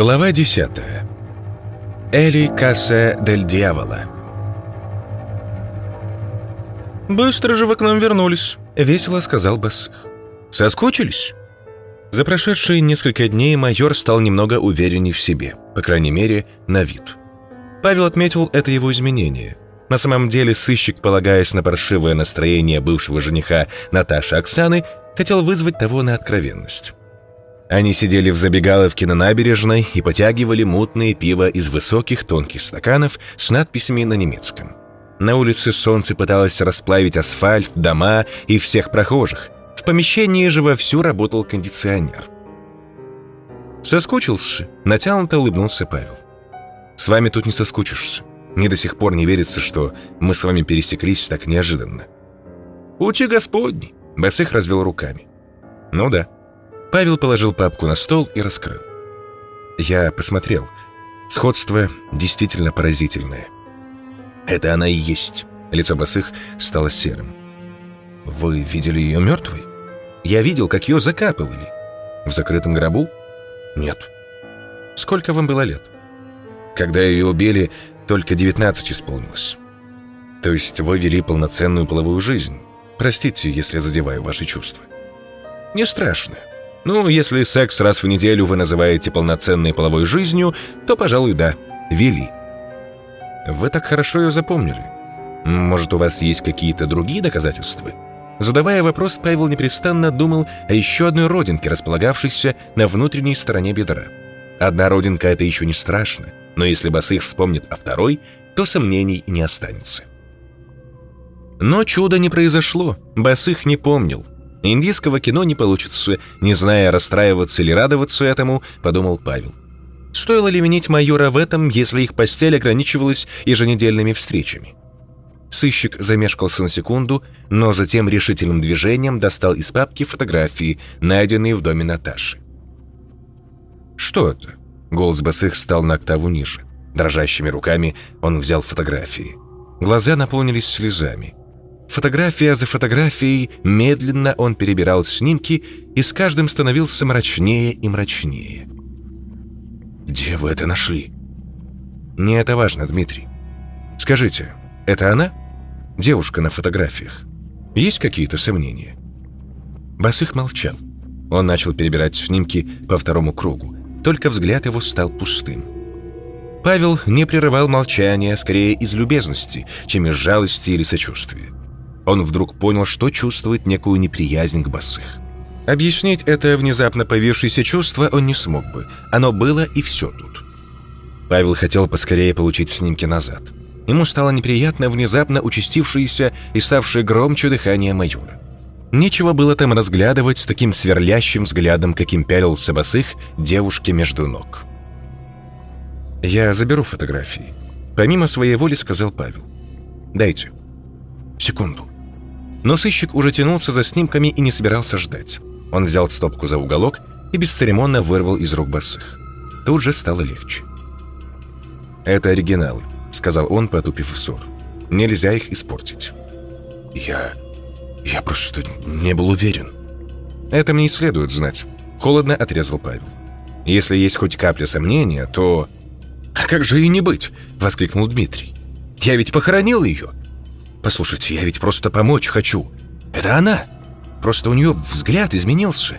Глава 10. Эли Кассе дель Дьявола. «Быстро же вы к нам вернулись», — весело сказал Бассых. «Соскучились?» За прошедшие несколько дней майор стал немного уверенней в себе, по крайней мере, на вид. Павел отметил это его изменение. На самом деле сыщик, полагаясь на паршивое настроение бывшего жениха Наташи Оксаны, хотел вызвать того на откровенность. Они сидели в забегаловке на набережной и потягивали мутное пиво из высоких тонких стаканов с надписями на немецком. На улице солнце пыталось расплавить асфальт, дома и всех прохожих. В помещении же вовсю работал кондиционер. «Соскучился?» — натянуто улыбнулся Павел. «С вами тут не соскучишься. Мне до сих пор не верится, что мы с вами пересеклись так неожиданно». «Пути Господни!» — Басых развел руками. «Ну да». Павел положил папку на стол и раскрыл. Я посмотрел. Сходство действительно поразительное. Это она и есть. Лицо Басых стало серым. Вы видели ее мертвой? Я видел, как ее закапывали. В закрытом гробу? Нет. Сколько вам было лет? Когда ее убили, только 19 исполнилось. То есть вы вели полноценную половую жизнь. Простите, если задеваю ваши чувства. Не страшно. Ну, если секс раз в неделю вы называете полноценной половой жизнью, то, пожалуй, да, вели. Вы так хорошо ее запомнили. Может, у вас есть какие-то другие доказательства? Задавая вопрос, Павел непрестанно думал о еще одной родинке, располагавшейся на внутренней стороне бедра. Одна родинка — это еще не страшно, но если Басых вспомнит о второй, то сомнений не останется. Но чуда не произошло, Басых не помнил. Индийского кино не получится, не зная, расстраиваться или радоваться этому, подумал Павел. Стоило ли винить майора в этом, если их постель ограничивалась еженедельными встречами? Сыщик замешкался на секунду, но затем решительным движением достал из папки фотографии, найденные в доме Наташи. «Что это?» Голос Басых стал на октаву ниже. Дрожащими руками он взял фотографии. Глаза наполнились слезами. Фотография за фотографией медленно он перебирал снимки и с каждым становился мрачнее и мрачнее. «Где вы это нашли?» «Не это важно, Дмитрий. Скажите, это она? Девушка на фотографиях. Есть какие-то сомнения?» Басых молчал. Он начал перебирать снимки по второму кругу. Только взгляд его стал пустым. Павел не прерывал молчания, скорее из любезности, чем из жалости или сочувствия. Он вдруг понял, что чувствует некую неприязнь к Басых. Объяснить это внезапно появившееся чувство он не смог бы. Оно было и все тут. Павел хотел поскорее получить снимки назад. Ему стало неприятно внезапно участившееся и ставшее громче дыхание майора. Нечего было там разглядывать с таким сверлящим взглядом, каким пялился Басых девушке между ног. «Я заберу фотографии», — помимо своей воли сказал Павел. «Дайте». «Секунду». Но сыщик уже тянулся за снимками и не собирался ждать. Он взял стопку за уголок и бесцеремонно вырвал из рук босых. Тут же стало легче. «Это оригиналы», — сказал он, потупив взор. «Нельзя их испортить». «Я... я просто не был уверен». «Это мне и следует знать», — холодно отрезал Павел. «Если есть хоть капля сомнения, то...» «А как же и не быть?» — воскликнул Дмитрий. «Я ведь похоронил ее. Послушайте, я ведь просто помочь хочу. Это она. Просто у нее взгляд изменился.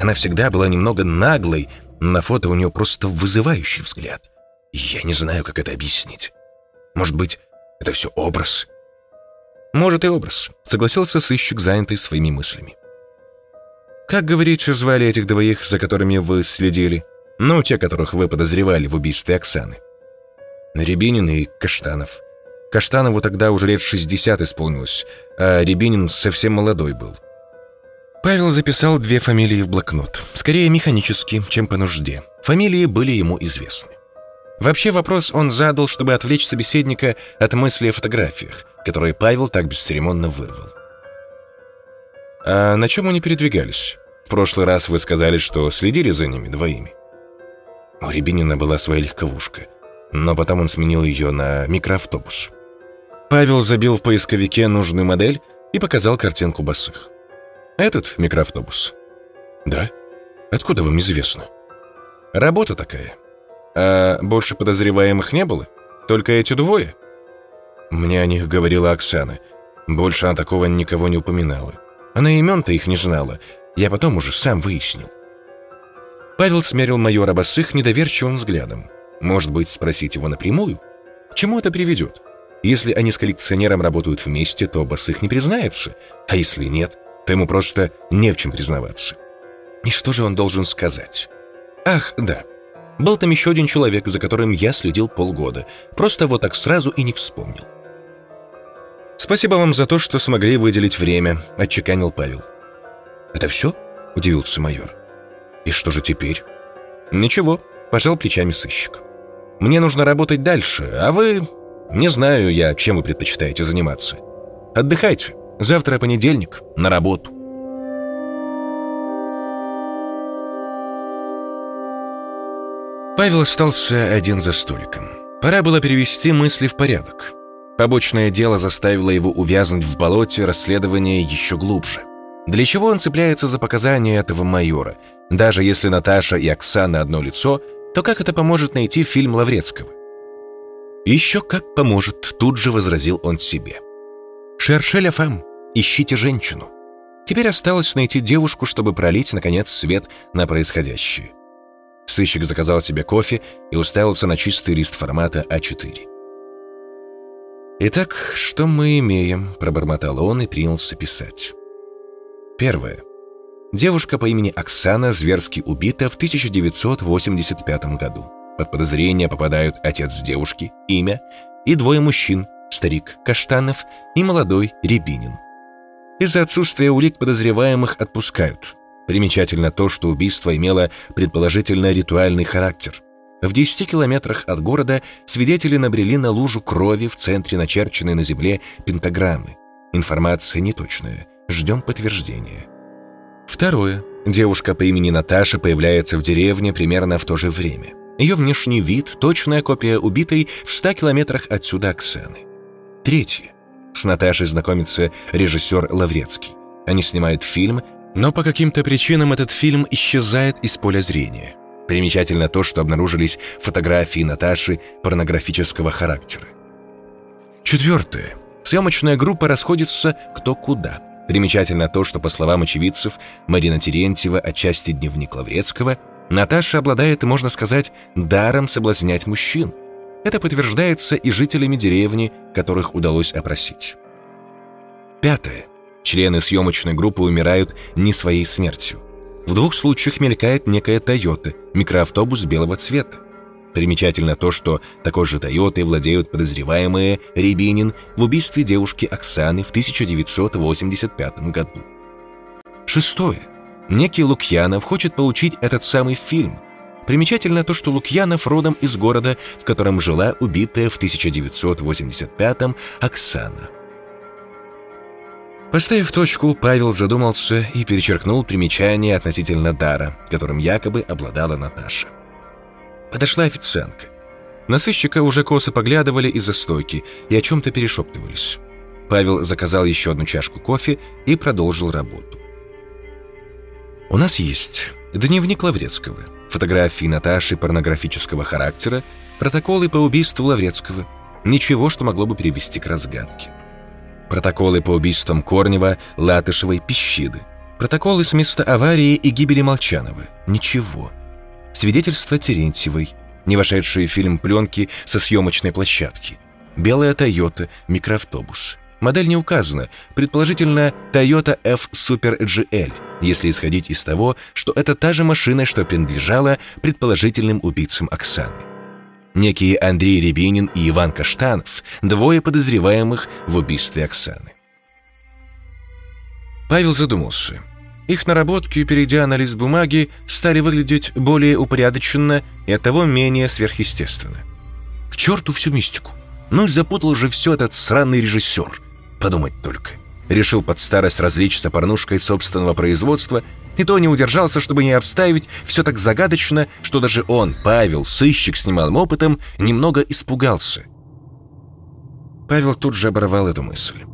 Она всегда была немного наглой, на фото у нее просто вызывающий взгляд. Я не знаю, как это объяснить. Может быть, это все образ? Может и образ, согласился сыщик, занятый своими мыслями. Как, говорите, звали этих двоих, за которыми вы следили? Ну, те, которых вы подозревали в убийстве Оксаны. Рябинин и Каштанов. Каштанову тогда уже лет 60 исполнилось, а Рябинин совсем молодой был. Павел записал две фамилии в блокнот. Скорее механически, чем по нужде. Фамилии были ему известны. Вообще вопрос он задал, чтобы отвлечь собеседника от мысли о фотографиях, которые Павел так бесцеремонно вырвал. «А на чем они передвигались? В прошлый раз вы сказали, что следили за ними двоими». У Рябинина была своя легковушка, но потом он сменил ее на микроавтобус. Павел забил в поисковике нужную модель и показал картинку босых. «Этот микроавтобус?» «Да. Откуда вам известно?» «Работа такая. А больше подозреваемых не было? Только эти двое? Мне о них говорила Оксана. Больше она такого никого не упоминала. Она имен-то их не знала. Я потом уже сам выяснил. Павел смерил майора Босых недоверчивым взглядом. Может быть, спросить его напрямую? К чему это приведет? Если они с коллекционером работают вместе, то Босых не признается, а если нет, то ему просто не в чем признаваться. И что же он должен сказать? Ах, да. Был там еще один человек, за которым я следил полгода. Просто вот так сразу и не вспомнил. «Спасибо вам за то, что смогли выделить время», — отчеканил Павел. «Это все?» — удивился майор. «И что же теперь?» «Ничего», — пожал плечами сыщик. «Мне нужно работать дальше, а вы...» «Не знаю я, чем вы предпочитаете заниматься. Отдыхайте. Завтра понедельник. На работу». Павел остался один за столиком. Пора было перевести мысли в порядок. Побочное дело заставило его увязнуть в болоте расследования еще глубже. Для чего он цепляется за показания этого майора? Даже если Наташа и Оксана одно лицо, то как это поможет найти фильм Лаврецкого? «Еще как поможет», — тут же возразил он себе. «Шершеля фам, ищите женщину». Теперь осталось найти девушку, чтобы пролить, наконец, свет на происходящее. Сыщик заказал себе кофе и уставился на чистый лист формата А4. «Итак, что мы имеем?» – пробормотал он и принялся писать. Первое. Девушка по имени Оксана зверски убита в 1985 году. Под подозрение попадают отец девушки, имя, и двое мужчин, старик Каштанов и молодой Рябинин. Из-за отсутствия улик подозреваемых отпускают. Примечательно то, что убийство имело предположительно ритуальный характер. В 10 километрах от города свидетели набрели на лужу крови в центре начерченной на земле пентаграммы. Информация неточная. Ждем подтверждения. Второе. Девушка по имени Наташа появляется в деревне примерно в то же время. Ее внешний вид – точная копия убитой в 100 километрах отсюда Оксаны. Третье. С Наташей знакомится режиссер Лаврецкий. Они снимают фильм но по каким-то причинам этот фильм исчезает из поля зрения. Примечательно то, что обнаружились фотографии Наташи порнографического характера. Четвертое. Съемочная группа расходится кто куда. Примечательно то, что, по словам очевидцев, Марина Терентьева, отчасти дневник Лаврецкого, Наташа обладает, можно сказать, даром соблазнять мужчин. Это подтверждается и жителями деревни, которых удалось опросить. Пятое. Члены съемочной группы умирают не своей смертью. В двух случаях мелькает некая «Тойота», микроавтобус белого цвета. Примечательно то, что такой же «Тойотой» владеют подозреваемые Рябинин в убийстве девушки Оксаны в 1985 году. Шестое. Некий Лукьянов хочет получить этот самый фильм. Примечательно то, что Лукьянов родом из города, в котором жила убитая в 1985 Оксана. Поставив точку, Павел задумался и перечеркнул примечание относительно дара, которым якобы обладала Наташа. Подошла официантка. На сыщика уже косо поглядывали из-за стойки и о чем-то перешептывались. Павел заказал еще одну чашку кофе и продолжил работу. «У нас есть дневник Лаврецкого, фотографии Наташи порнографического характера, протоколы по убийству Лаврецкого. Ничего, что могло бы привести к разгадке. Протоколы по убийствам Корнева, Латышевой, Пищиды. Протоколы с места аварии и гибели Молчанова. Ничего. Свидетельство Терентьевой. Не вошедшие в фильм пленки со съемочной площадки. Белая Тойота, микроавтобус. Модель не указана, предположительно Toyota F Super GL, если исходить из того, что это та же машина, что принадлежала предположительным убийцам Оксаны некие Андрей Рябинин и Иван Каштанов, двое подозреваемых в убийстве Оксаны. Павел задумался. Их наработки, перейдя на лист бумаги, стали выглядеть более упорядоченно и оттого менее сверхъестественно. К черту всю мистику. Ну, запутал же все этот сраный режиссер. Подумать только. Решил под старость развлечься порнушкой собственного производства и то не удержался, чтобы не обставить все так загадочно, что даже он, Павел, сыщик с немалым опытом, немного испугался. Павел тут же оборвал эту мысль.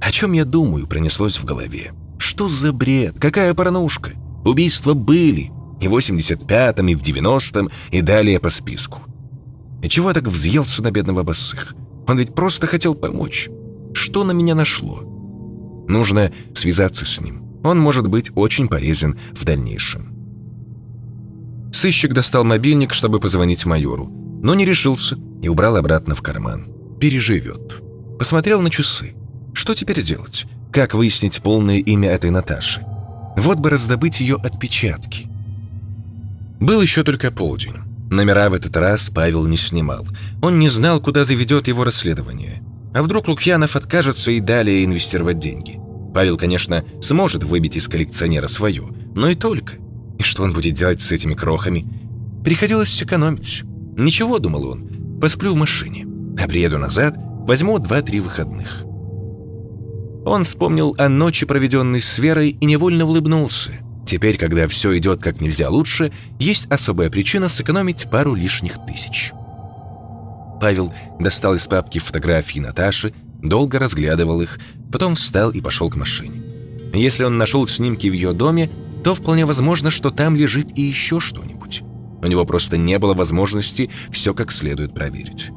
«О чем я думаю?» пронеслось в голове. «Что за бред? Какая порнушка? Убийства были. и в 85-м, и в 90-м, и далее по списку. И чего так взъелся на бедного босых? Он ведь просто хотел помочь. Что на меня нашло? Нужно связаться с ним. Он может быть очень полезен в дальнейшем. Сыщик достал мобильник, чтобы позвонить майору, но не решился и убрал обратно в карман. Переживет. Посмотрел на часы. Что теперь делать? Как выяснить полное имя этой Наташи? Вот бы раздобыть ее отпечатки. Был еще только полдень. Номера в этот раз Павел не снимал. Он не знал, куда заведет его расследование. А вдруг Лукьянов откажется и далее инвестировать деньги? Павел, конечно, сможет выбить из коллекционера свое, но и только. И что он будет делать с этими крохами? Приходилось экономить. Ничего, думал он, посплю в машине, а приеду назад, возьму два-три выходных. Он вспомнил о ночи, проведенной с Верой, и невольно улыбнулся. Теперь, когда все идет как нельзя лучше, есть особая причина сэкономить пару лишних тысяч. Павел достал из папки фотографии Наташи, долго разглядывал их, потом встал и пошел к машине. Если он нашел снимки в ее доме, то вполне возможно, что там лежит и еще что-нибудь. У него просто не было возможности все как следует проверить.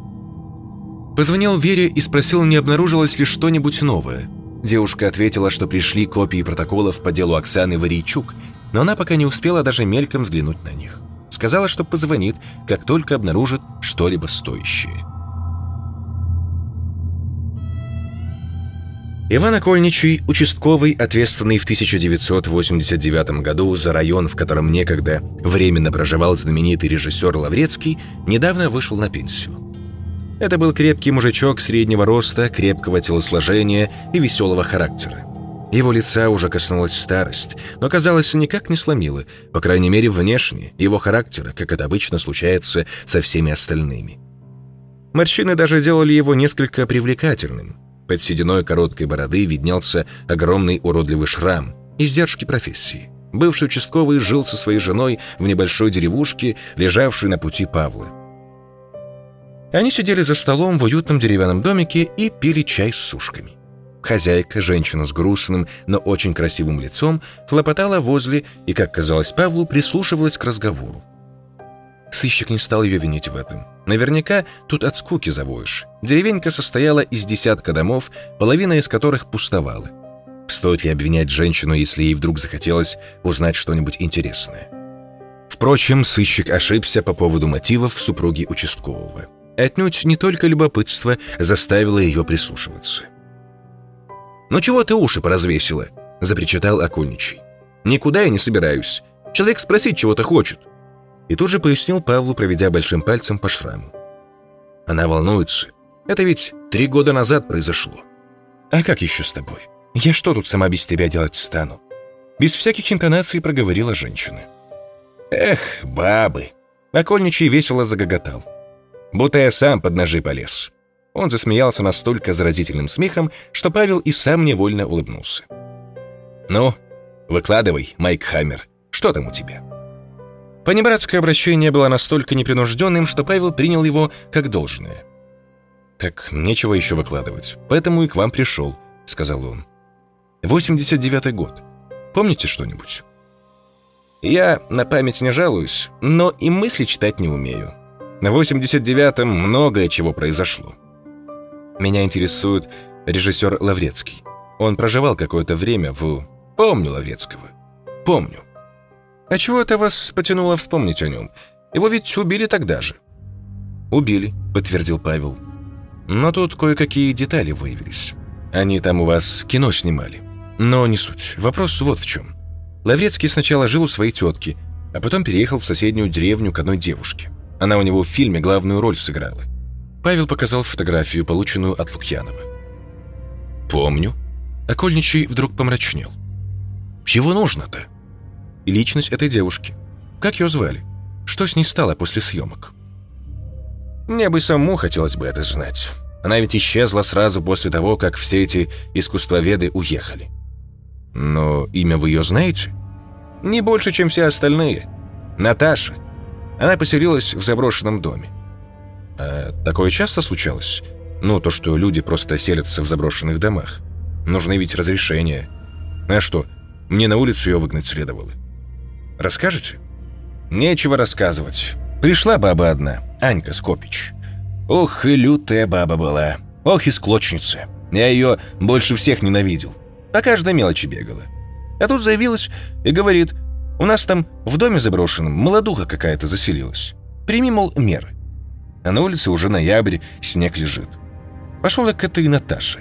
Позвонил Вере и спросил, не обнаружилось ли что-нибудь новое. Девушка ответила, что пришли копии протоколов по делу Оксаны Варийчук, но она пока не успела даже мельком взглянуть на них. Сказала, что позвонит, как только обнаружит что-либо стоящее. Иван Окольничий, участковый, ответственный в 1989 году за район, в котором некогда временно проживал знаменитый режиссер Лаврецкий, недавно вышел на пенсию. Это был крепкий мужичок среднего роста, крепкого телосложения и веселого характера. Его лица уже коснулась старость, но, казалось, никак не сломила, по крайней мере, внешне, его характера, как это обычно случается со всеми остальными. Морщины даже делали его несколько привлекательным. Под сединой короткой бороды виднелся огромный уродливый шрам, издержки профессии. Бывший участковый жил со своей женой в небольшой деревушке, лежавшей на пути Павла. Они сидели за столом в уютном деревянном домике и пили чай с сушками. Хозяйка, женщина с грустным, но очень красивым лицом, хлопотала возле и, как казалось Павлу, прислушивалась к разговору. Сыщик не стал ее винить в этом. Наверняка тут от скуки завоешь. Деревенька состояла из десятка домов, половина из которых пустовала. Стоит ли обвинять женщину, если ей вдруг захотелось узнать что-нибудь интересное? Впрочем, сыщик ошибся по поводу мотивов супруги участкового. Отнюдь не только любопытство заставило ее прислушиваться. «Ну чего ты уши поразвесила?» – запричитал Окольничий. «Никуда я не собираюсь. Человек спросить чего-то хочет». И тут же пояснил Павлу, проведя большим пальцем по шраму. Она волнуется. Это ведь три года назад произошло. А как еще с тобой? Я что тут сама без тебя делать стану? Без всяких интонаций проговорила женщина. Эх, бабы. Окольничий весело загоготал будто я сам под ножи полез. Он засмеялся настолько заразительным смехом, что Павел и сам невольно улыбнулся. «Ну, выкладывай, Майк Хаммер, что там у тебя?» Понебратское обращение было настолько непринужденным, что Павел принял его как должное. «Так нечего еще выкладывать, поэтому и к вам пришел», — сказал он. «89-й год. Помните что-нибудь?» «Я на память не жалуюсь, но и мысли читать не умею», на 89-м многое чего произошло. Меня интересует режиссер Лаврецкий. Он проживал какое-то время в... Помню Лаврецкого. Помню. А чего это вас потянуло вспомнить о нем? Его ведь убили тогда же. Убили, подтвердил Павел. Но тут кое-какие детали выявились. Они там у вас кино снимали. Но не суть. Вопрос вот в чем. Лаврецкий сначала жил у своей тетки, а потом переехал в соседнюю деревню к одной девушке. Она у него в фильме главную роль сыграла. Павел показал фотографию, полученную от Лукьянова. «Помню». Окольничий вдруг помрачнел. «Чего нужно-то?» Личность этой девушки. Как ее звали? Что с ней стало после съемок? Мне бы самому хотелось бы это знать. Она ведь исчезла сразу после того, как все эти искусствоведы уехали. Но имя вы ее знаете? Не больше, чем все остальные. Наташа. Она поселилась в заброшенном доме. А такое часто случалось? Ну, то, что люди просто селятся в заброшенных домах. Нужны ведь разрешения. А что, мне на улицу ее выгнать следовало? Расскажете? Нечего рассказывать. Пришла баба одна, Анька Скопич. Ох, и лютая баба была. Ох, и склочница. Я ее больше всех ненавидел. По каждой мелочи бегала. А тут заявилась и говорит, у нас там в доме заброшенном молодуха какая-то заселилась. Прими, мол, меры. А на улице уже ноябрь, снег лежит. Пошел я к этой Наташе.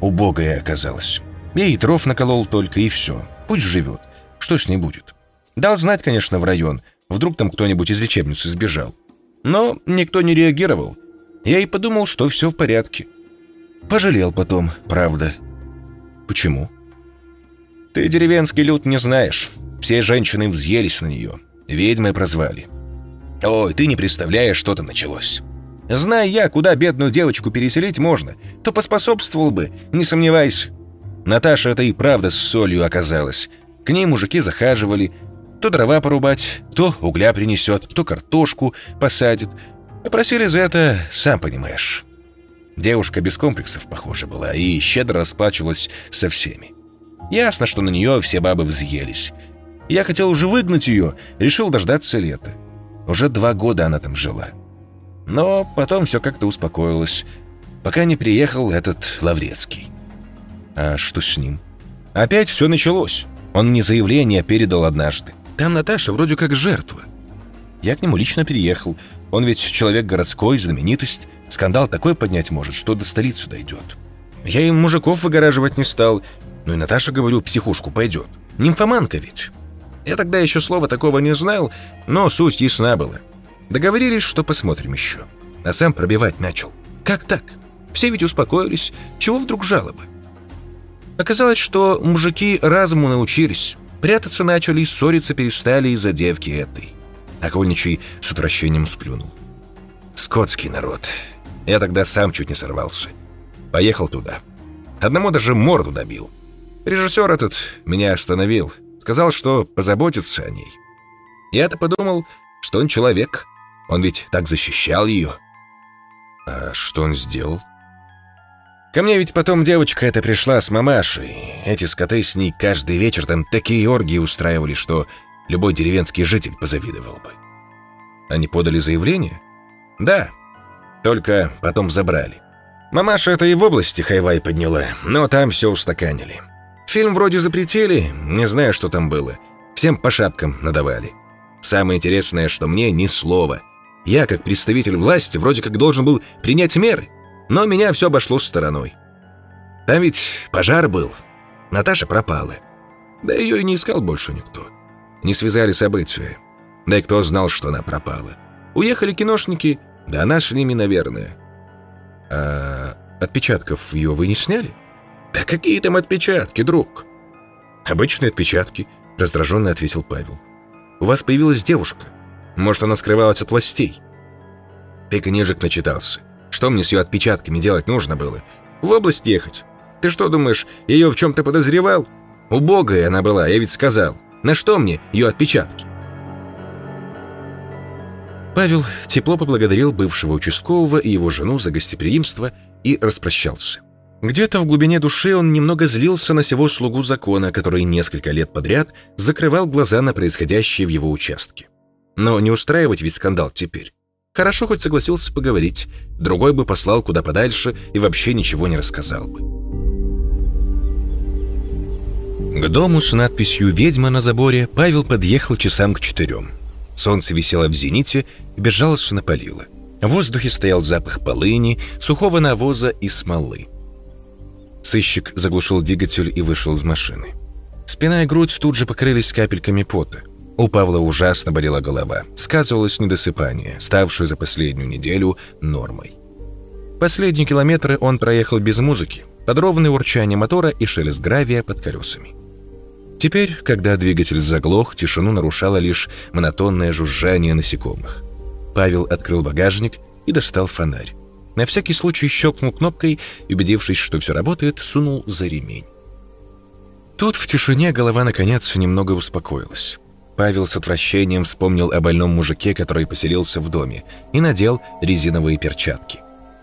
Убогая оказалась. Я ей дров наколол только, и все. Пусть живет. Что с ней будет? Дал знать, конечно, в район. Вдруг там кто-нибудь из лечебницы сбежал. Но никто не реагировал. Я и подумал, что все в порядке. Пожалел потом, правда. Почему? Ты деревенский люд не знаешь. Все женщины взъелись на нее. Ведьмой прозвали. Ой, ты не представляешь, что там началось. Зная я, куда бедную девочку переселить можно, то поспособствовал бы, не сомневайся. Наташа это и правда с солью оказалась. К ней мужики захаживали, то дрова порубать, то угля принесет, то картошку посадит. Просили за это, сам понимаешь. Девушка без комплексов, похоже, была и щедро расплачивалась со всеми. Ясно, что на нее все бабы взъелись. Я хотел уже выгнать ее, решил дождаться лета. Уже два года она там жила. Но потом все как-то успокоилось, пока не приехал этот Лаврецкий. А что с ним? Опять все началось. Он мне заявление передал однажды. Там Наташа вроде как жертва. Я к нему лично переехал. Он ведь человек городской, знаменитость. Скандал такой поднять может, что до столицы дойдет. Я им мужиков выгораживать не стал. Ну и Наташа, говорю, психушку пойдет. Нимфоманка ведь. Я тогда еще слова такого не знал, но суть ясна была. Договорились, что посмотрим еще. А сам пробивать начал. Как так? Все ведь успокоились. Чего вдруг жалобы? Оказалось, что мужики разуму научились. Прятаться начали ссориться перестали из-за девки этой. Окольничий с отвращением сплюнул. Скотский народ. Я тогда сам чуть не сорвался. Поехал туда. Одному даже морду добил. Режиссер этот меня остановил. Сказал, что позаботится о ней. Я-то подумал, что он человек. Он ведь так защищал ее. А что он сделал? Ко мне ведь потом девочка эта пришла с мамашей. Эти скоты с ней каждый вечер там такие оргии устраивали, что любой деревенский житель позавидовал бы. Они подали заявление? Да. Только потом забрали. Мамаша это и в области хайвай подняла, но там все устаканили. Фильм вроде запретили, не знаю, что там было. Всем по шапкам надавали. Самое интересное, что мне ни слова. Я, как представитель власти, вроде как должен был принять меры, но меня все обошло стороной. Там ведь пожар был. Наташа пропала. Да ее и не искал больше никто. Не связали события. Да и кто знал, что она пропала. Уехали киношники, да она с ними, наверное. А отпечатков ее вы не сняли? Да какие там отпечатки, друг? Обычные отпечатки, раздраженно ответил Павел. У вас появилась девушка. Может, она скрывалась от властей?» Ты книжек начитался. Что мне с ее отпечатками делать нужно было? В область ехать. Ты что думаешь, ее в чем-то подозревал? Убогая она была, я ведь сказал. На что мне ее отпечатки? Павел тепло поблагодарил бывшего участкового и его жену за гостеприимство и распрощался. Где-то в глубине души он немного злился на сего слугу закона, который несколько лет подряд закрывал глаза на происходящее в его участке. Но не устраивать ведь скандал теперь. Хорошо хоть согласился поговорить, другой бы послал куда подальше и вообще ничего не рассказал бы. К дому с надписью «Ведьма» на заборе Павел подъехал часам к четырем. Солнце висело в зените и безжалостно палило. В воздухе стоял запах полыни, сухого навоза и смолы. Сыщик заглушил двигатель и вышел из машины. Спина и грудь тут же покрылись капельками пота. У Павла ужасно болела голова. Сказывалось недосыпание, ставшее за последнюю неделю нормой. Последние километры он проехал без музыки, под ровное урчание мотора и шелест гравия под колесами. Теперь, когда двигатель заглох, тишину нарушало лишь монотонное жужжание насекомых. Павел открыл багажник и достал фонарь. На всякий случай щелкнул кнопкой и, убедившись, что все работает, сунул за ремень. Тут в тишине голова наконец немного успокоилась. Павел с отвращением вспомнил о больном мужике, который поселился в доме, и надел резиновые перчатки.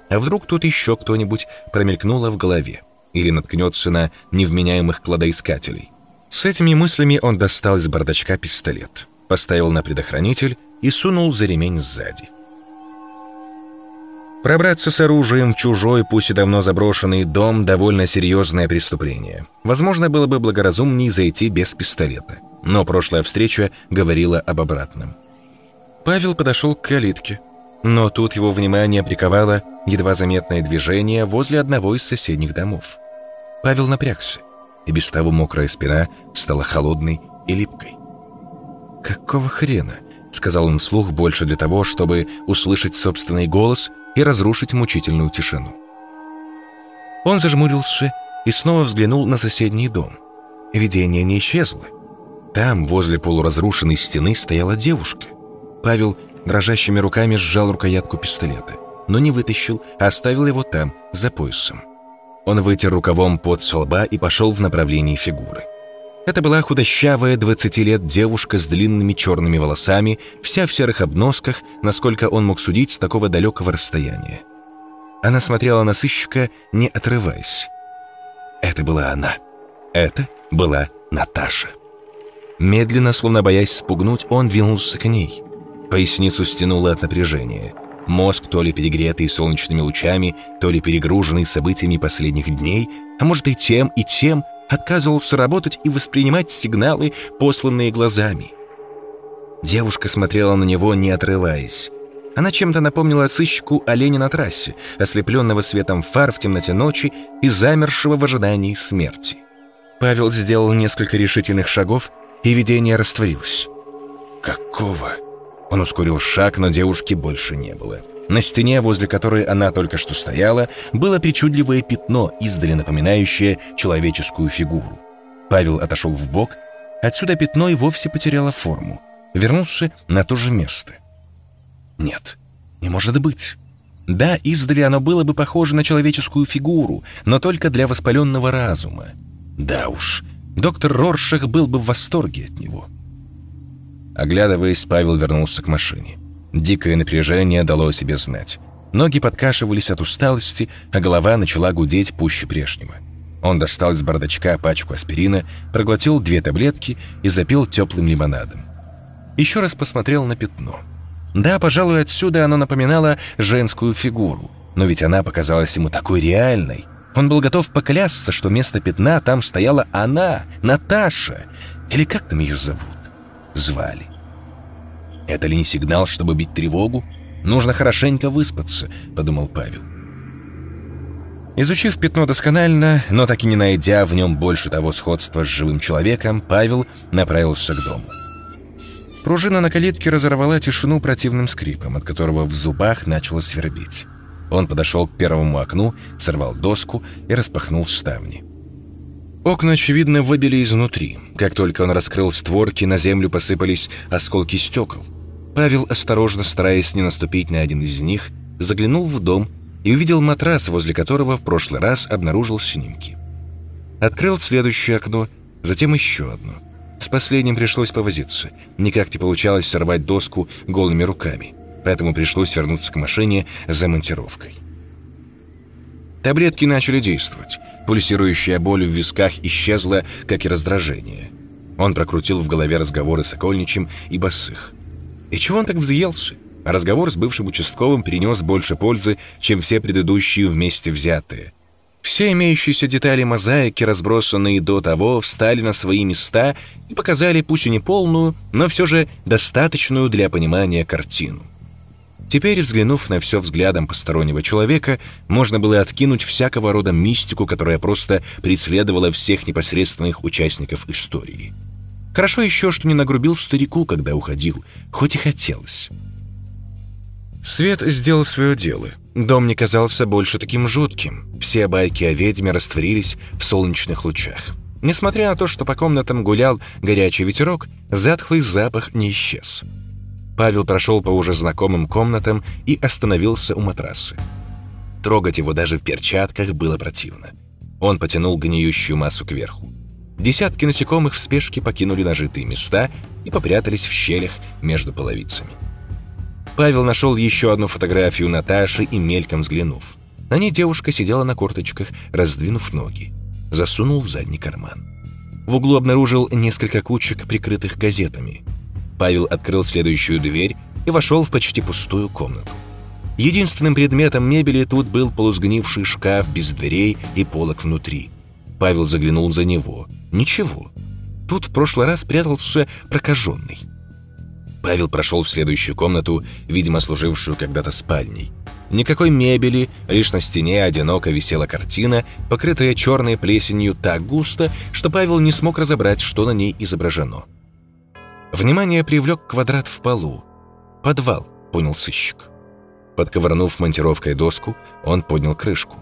А вдруг тут еще кто-нибудь промелькнуло в голове или наткнется на невменяемых кладоискателей. С этими мыслями он достал из бардачка пистолет. поставил на предохранитель и сунул за ремень сзади. Пробраться с оружием в чужой, пусть и давно заброшенный дом – довольно серьезное преступление. Возможно, было бы благоразумнее зайти без пистолета. Но прошлая встреча говорила об обратном. Павел подошел к калитке. Но тут его внимание приковало едва заметное движение возле одного из соседних домов. Павел напрягся, и без того мокрая спина стала холодной и липкой. «Какого хрена?» — сказал он вслух больше для того, чтобы услышать собственный голос и разрушить мучительную тишину. Он зажмурился и снова взглянул на соседний дом. Видение не исчезло. Там, возле полуразрушенной стены, стояла девушка. Павел дрожащими руками сжал рукоятку пистолета, но не вытащил, а оставил его там, за поясом. Он вытер рукавом под со лба и пошел в направлении фигуры. Это была худощавая 20 лет девушка с длинными черными волосами, вся в серых обносках, насколько он мог судить с такого далекого расстояния. Она смотрела на сыщика, не отрываясь. Это была она. Это была Наташа. Медленно, словно боясь спугнуть, он двинулся к ней. Поясницу стянуло от напряжения. Мозг, то ли перегретый солнечными лучами, то ли перегруженный событиями последних дней, а может и тем, и тем – отказывался работать и воспринимать сигналы, посланные глазами. Девушка смотрела на него, не отрываясь. Она чем-то напомнила сыщику оленя на трассе, ослепленного светом фар в темноте ночи и замершего в ожидании смерти. Павел сделал несколько решительных шагов, и видение растворилось. «Какого?» Он ускорил шаг, но девушки больше не было. На стене, возле которой она только что стояла, было причудливое пятно, издали напоминающее человеческую фигуру. Павел отошел в бок. Отсюда пятно и вовсе потеряло форму. Вернулся на то же место. Нет, не может быть. Да, издали оно было бы похоже на человеческую фигуру, но только для воспаленного разума. Да уж, доктор Роршах был бы в восторге от него. Оглядываясь, Павел вернулся к машине. Дикое напряжение дало о себе знать. Ноги подкашивались от усталости, а голова начала гудеть пуще прежнего. Он достал из бардачка пачку аспирина, проглотил две таблетки и запил теплым лимонадом. Еще раз посмотрел на пятно. Да, пожалуй, отсюда оно напоминало женскую фигуру, но ведь она показалась ему такой реальной. Он был готов поклясться, что вместо пятна там стояла она, Наташа, или как там ее зовут, звали. Это ли не сигнал, чтобы бить тревогу? Нужно хорошенько выспаться, подумал Павел. Изучив пятно досконально, но так и не найдя в нем больше того сходства с живым человеком, Павел направился к дому. Пружина на калитке разорвала тишину противным скрипом, от которого в зубах начало свербить. Он подошел к первому окну, сорвал доску и распахнул ставни. Окна, очевидно, выбили изнутри. Как только он раскрыл створки, на землю посыпались осколки стекол. Павел, осторожно стараясь не наступить на один из них, заглянул в дом и увидел матрас, возле которого в прошлый раз обнаружил снимки. Открыл следующее окно, затем еще одно. С последним пришлось повозиться. Никак не получалось сорвать доску голыми руками, поэтому пришлось вернуться к машине за монтировкой. Таблетки начали действовать. Пульсирующая боль в висках исчезла, как и раздражение. Он прокрутил в голове разговоры с Окольничем и Басых. И чего он так взъелся? Разговор с бывшим участковым принес больше пользы, чем все предыдущие вместе взятые. Все имеющиеся детали мозаики, разбросанные до того, встали на свои места и показали пусть и не полную, но все же достаточную для понимания картину. Теперь, взглянув на все взглядом постороннего человека, можно было откинуть всякого рода мистику, которая просто преследовала всех непосредственных участников истории. Хорошо еще, что не нагрубил старику, когда уходил, хоть и хотелось. Свет сделал свое дело. Дом не казался больше таким жутким. Все байки о ведьме растворились в солнечных лучах. Несмотря на то, что по комнатам гулял горячий ветерок, затхлый запах не исчез. Павел прошел по уже знакомым комнатам и остановился у матраса. Трогать его даже в перчатках было противно. Он потянул гниющую массу кверху. Десятки насекомых в спешке покинули нажитые места и попрятались в щелях между половицами. Павел нашел еще одну фотографию Наташи и мельком взглянув. На ней девушка сидела на корточках, раздвинув ноги. Засунул в задний карман. В углу обнаружил несколько кучек, прикрытых газетами. Павел открыл следующую дверь и вошел в почти пустую комнату. Единственным предметом мебели тут был полузгнивший шкаф без дверей и полок внутри. Павел заглянул за него. Ничего. Тут в прошлый раз прятался прокаженный. Павел прошел в следующую комнату, видимо, служившую когда-то спальней. Никакой мебели, лишь на стене одиноко висела картина, покрытая черной плесенью так густо, что Павел не смог разобрать, что на ней изображено. Внимание привлек квадрат в полу. «Подвал», — понял сыщик. Подковырнув монтировкой доску, он поднял крышку.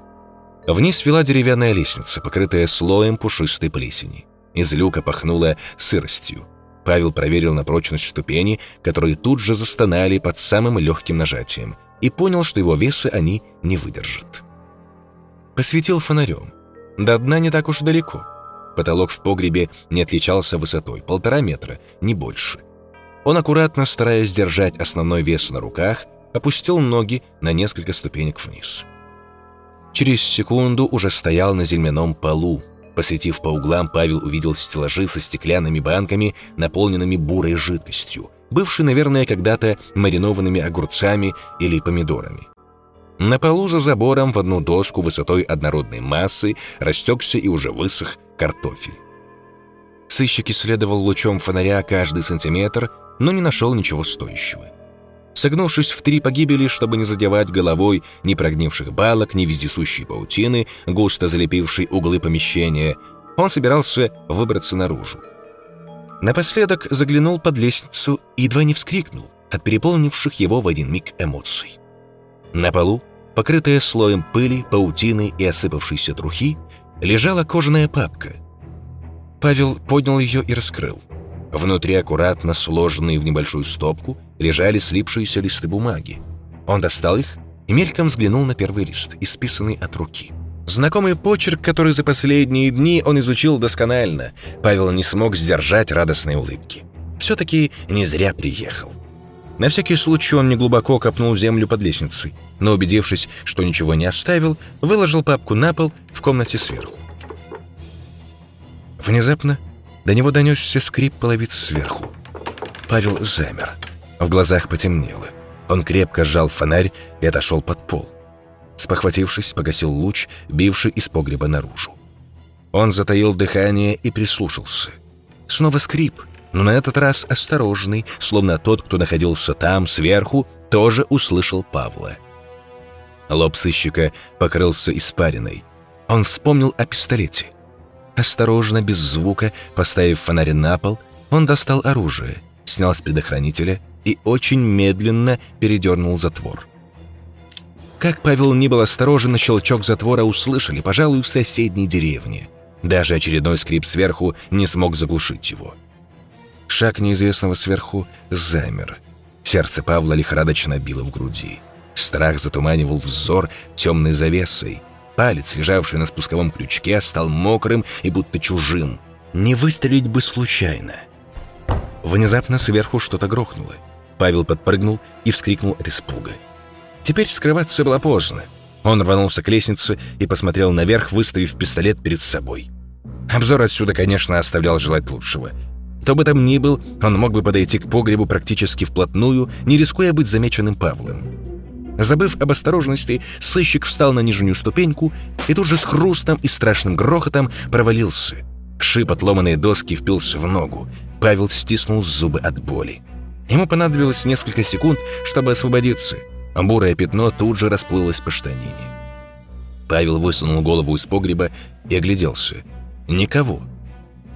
Вниз вела деревянная лестница, покрытая слоем пушистой плесени. Из люка пахнуло сыростью. Павел проверил на прочность ступени, которые тут же застонали под самым легким нажатием, и понял, что его весы они не выдержат. Посветил фонарем. До дна не так уж далеко. Потолок в погребе не отличался высотой, полтора метра, не больше. Он аккуратно, стараясь держать основной вес на руках, опустил ноги на несколько ступенек вниз. Через секунду уже стоял на земляном полу, Посветив по углам, Павел увидел стеллажи со стеклянными банками, наполненными бурой жидкостью, бывшей, наверное, когда-то маринованными огурцами или помидорами. На полу за забором в одну доску высотой однородной массы растекся и уже высох картофель. Сыщик исследовал лучом фонаря каждый сантиметр, но не нашел ничего стоящего. Согнувшись в три погибели, чтобы не задевать головой ни прогнивших балок, ни вездесущей паутины, густо залепившей углы помещения, он собирался выбраться наружу. Напоследок заглянул под лестницу и едва не вскрикнул от переполнивших его в один миг эмоций. На полу, покрытая слоем пыли, паутины и осыпавшейся трухи, лежала кожаная папка. Павел поднял ее и раскрыл. Внутри аккуратно сложенные в небольшую стопку лежали слипшиеся листы бумаги. Он достал их и мельком взглянул на первый лист, исписанный от руки. Знакомый почерк, который за последние дни он изучил досконально, Павел не смог сдержать радостной улыбки. Все-таки не зря приехал. На всякий случай он неглубоко копнул землю под лестницей, но, убедившись, что ничего не оставил, выложил папку на пол в комнате сверху. Внезапно до него донесся скрип половиц сверху. Павел замер. В глазах потемнело. Он крепко сжал фонарь и отошел под пол. Спохватившись, погасил луч, бивший из погреба наружу. Он затаил дыхание и прислушался. Снова скрип, но на этот раз осторожный, словно тот, кто находился там, сверху, тоже услышал Павла. Лоб сыщика покрылся испариной. Он вспомнил о пистолете. Осторожно, без звука, поставив фонарь на пол, он достал оружие, снял с предохранителя и очень медленно передернул затвор. Как Павел не был осторожен, щелчок затвора услышали, пожалуй, в соседней деревне. Даже очередной скрип сверху не смог заглушить его. Шаг неизвестного сверху замер. Сердце Павла лихорадочно било в груди. Страх затуманивал взор темной завесой. Палец, лежавший на спусковом крючке, стал мокрым и будто чужим. Не выстрелить бы случайно. Внезапно сверху что-то грохнуло. Павел подпрыгнул и вскрикнул от испуга. Теперь скрываться было поздно. Он рванулся к лестнице и посмотрел наверх, выставив пистолет перед собой. Обзор отсюда, конечно, оставлял желать лучшего. Кто бы там ни был, он мог бы подойти к погребу практически вплотную, не рискуя быть замеченным Павлом. Забыв об осторожности, сыщик встал на нижнюю ступеньку и тут же с хрустом и страшным грохотом провалился. Шип отломанной доски впился в ногу. Павел стиснул зубы от боли. Ему понадобилось несколько секунд, чтобы освободиться. Бурое пятно тут же расплылось по штанине. Павел высунул голову из погреба и огляделся. Никого.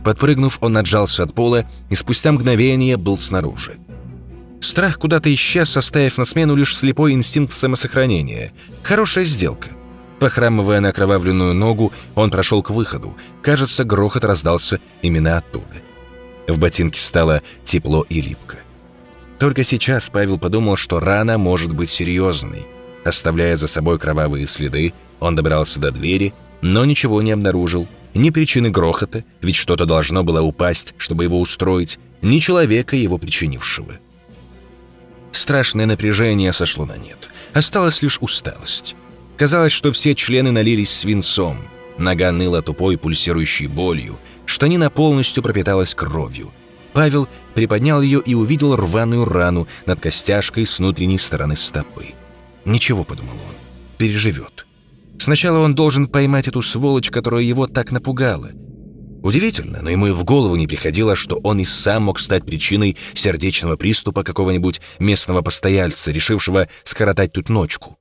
Подпрыгнув, он отжался от пола и спустя мгновение был снаружи. Страх куда-то исчез, оставив на смену лишь слепой инстинкт самосохранения. Хорошая сделка. Похрамывая на окровавленную ногу, он прошел к выходу. Кажется, грохот раздался именно оттуда. В ботинке стало тепло и липко. Только сейчас Павел подумал, что рана может быть серьезной. Оставляя за собой кровавые следы, он добрался до двери, но ничего не обнаружил. Ни причины грохота, ведь что-то должно было упасть, чтобы его устроить, ни человека, его причинившего. Страшное напряжение сошло на нет. Осталась лишь усталость. Казалось, что все члены налились свинцом. Нога ныла тупой пульсирующей болью, штанина полностью пропиталась кровью. Павел приподнял ее и увидел рваную рану над костяшкой с внутренней стороны стопы. «Ничего», — подумал он, — «переживет». Сначала он должен поймать эту сволочь, которая его так напугала. Удивительно, но ему и в голову не приходило, что он и сам мог стать причиной сердечного приступа какого-нибудь местного постояльца, решившего скоротать тут ночку.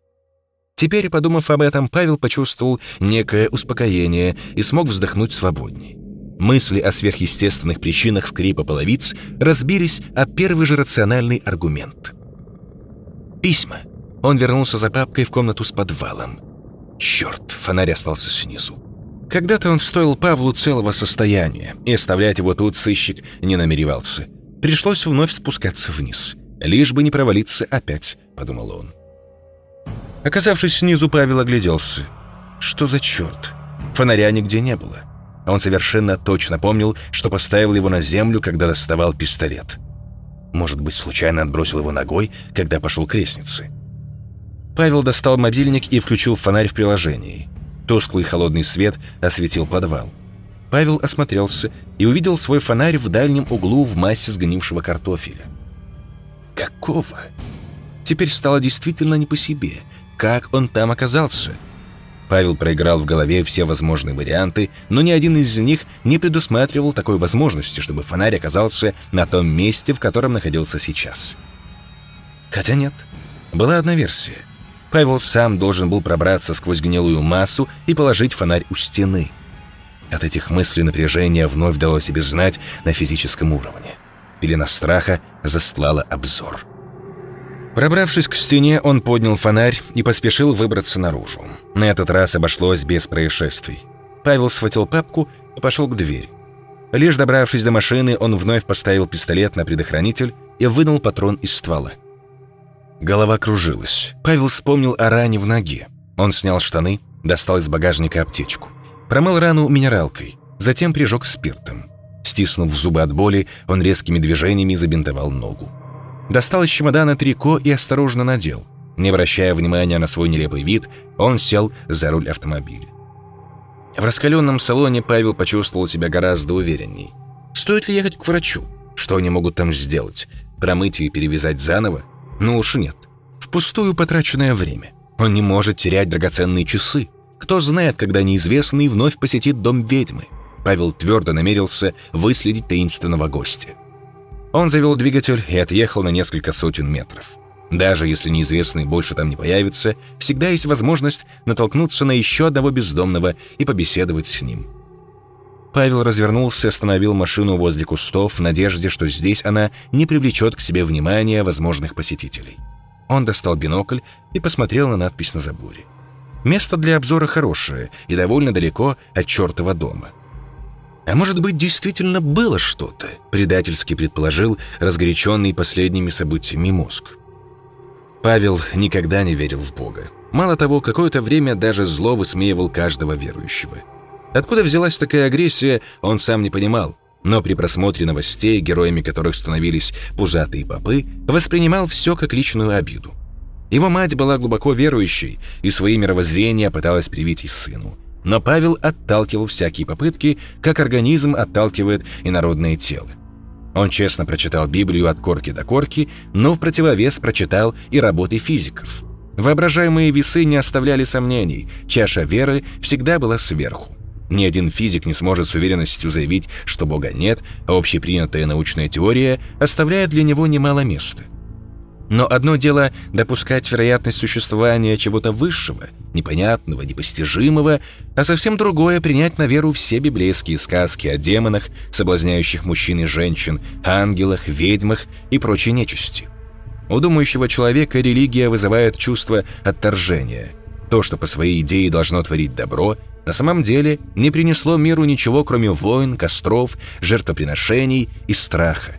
Теперь, подумав об этом, Павел почувствовал некое успокоение и смог вздохнуть свободнее. Мысли о сверхъестественных причинах скрипа половиц разбились о первый же рациональный аргумент. Письма. Он вернулся за папкой в комнату с подвалом. Черт, фонарь остался снизу. Когда-то он стоил Павлу целого состояния, и оставлять его тут сыщик не намеревался. Пришлось вновь спускаться вниз. Лишь бы не провалиться опять, подумал он. Оказавшись снизу, Павел огляделся. Что за черт? Фонаря нигде не было. Он совершенно точно помнил, что поставил его на землю, когда доставал пистолет. Может быть, случайно отбросил его ногой, когда пошел к лестнице. Павел достал мобильник и включил фонарь в приложении. Тусклый холодный свет осветил подвал. Павел осмотрелся и увидел свой фонарь в дальнем углу в массе сгнившего картофеля. Какого? Теперь стало действительно не по себе. Как он там оказался? Павел проиграл в голове все возможные варианты, но ни один из них не предусматривал такой возможности, чтобы фонарь оказался на том месте, в котором находился сейчас. Хотя нет, была одна версия. Павел сам должен был пробраться сквозь гнилую массу и положить фонарь у стены. От этих мыслей напряжение вновь дало себе знать на физическом уровне. Пелена страха застлала обзор. Пробравшись к стене, он поднял фонарь и поспешил выбраться наружу. На этот раз обошлось без происшествий. Павел схватил папку и пошел к двери. Лишь добравшись до машины, он вновь поставил пистолет на предохранитель и вынул патрон из ствола. Голова кружилась. Павел вспомнил о ране в ноге. Он снял штаны, достал из багажника аптечку. Промыл рану минералкой, затем прижег спиртом. Стиснув зубы от боли, он резкими движениями забинтовал ногу. Достал из чемодана трико и осторожно надел. Не обращая внимания на свой нелепый вид, он сел за руль автомобиля. В раскаленном салоне Павел почувствовал себя гораздо уверенней. Стоит ли ехать к врачу? Что они могут там сделать? Промыть и перевязать заново? Ну уж нет. Впустую потраченное время. Он не может терять драгоценные часы. Кто знает, когда неизвестный вновь посетит дом ведьмы. Павел твердо намерился выследить таинственного гостя. Он завел двигатель и отъехал на несколько сотен метров. Даже если неизвестный больше там не появится, всегда есть возможность натолкнуться на еще одного бездомного и побеседовать с ним. Павел развернулся и остановил машину возле кустов в надежде, что здесь она не привлечет к себе внимания возможных посетителей. Он достал бинокль и посмотрел на надпись на заборе. Место для обзора хорошее и довольно далеко от чертова дома. А может быть, действительно было что-то, предательски предположил разгоряченный последними событиями мозг. Павел никогда не верил в Бога. Мало того, какое-то время даже зло высмеивал каждого верующего – Откуда взялась такая агрессия, он сам не понимал. Но при просмотре новостей, героями которых становились пузатые попы, воспринимал все как личную обиду. Его мать была глубоко верующей и свои мировоззрения пыталась привить и сыну. Но Павел отталкивал всякие попытки, как организм отталкивает инородное тело. Он честно прочитал Библию от корки до корки, но в противовес прочитал и работы физиков. Воображаемые весы не оставляли сомнений, чаша веры всегда была сверху. Ни один физик не сможет с уверенностью заявить, что Бога нет, а общепринятая научная теория оставляет для него немало места. Но одно дело допускать вероятность существования чего-то высшего, непонятного, непостижимого, а совсем другое принять на веру все библейские сказки о демонах, соблазняющих мужчин и женщин, ангелах, ведьмах и прочей нечисти. У думающего человека религия вызывает чувство отторжения. То, что по своей идее должно творить добро, на самом деле не принесло миру ничего, кроме войн, костров, жертвоприношений и страха.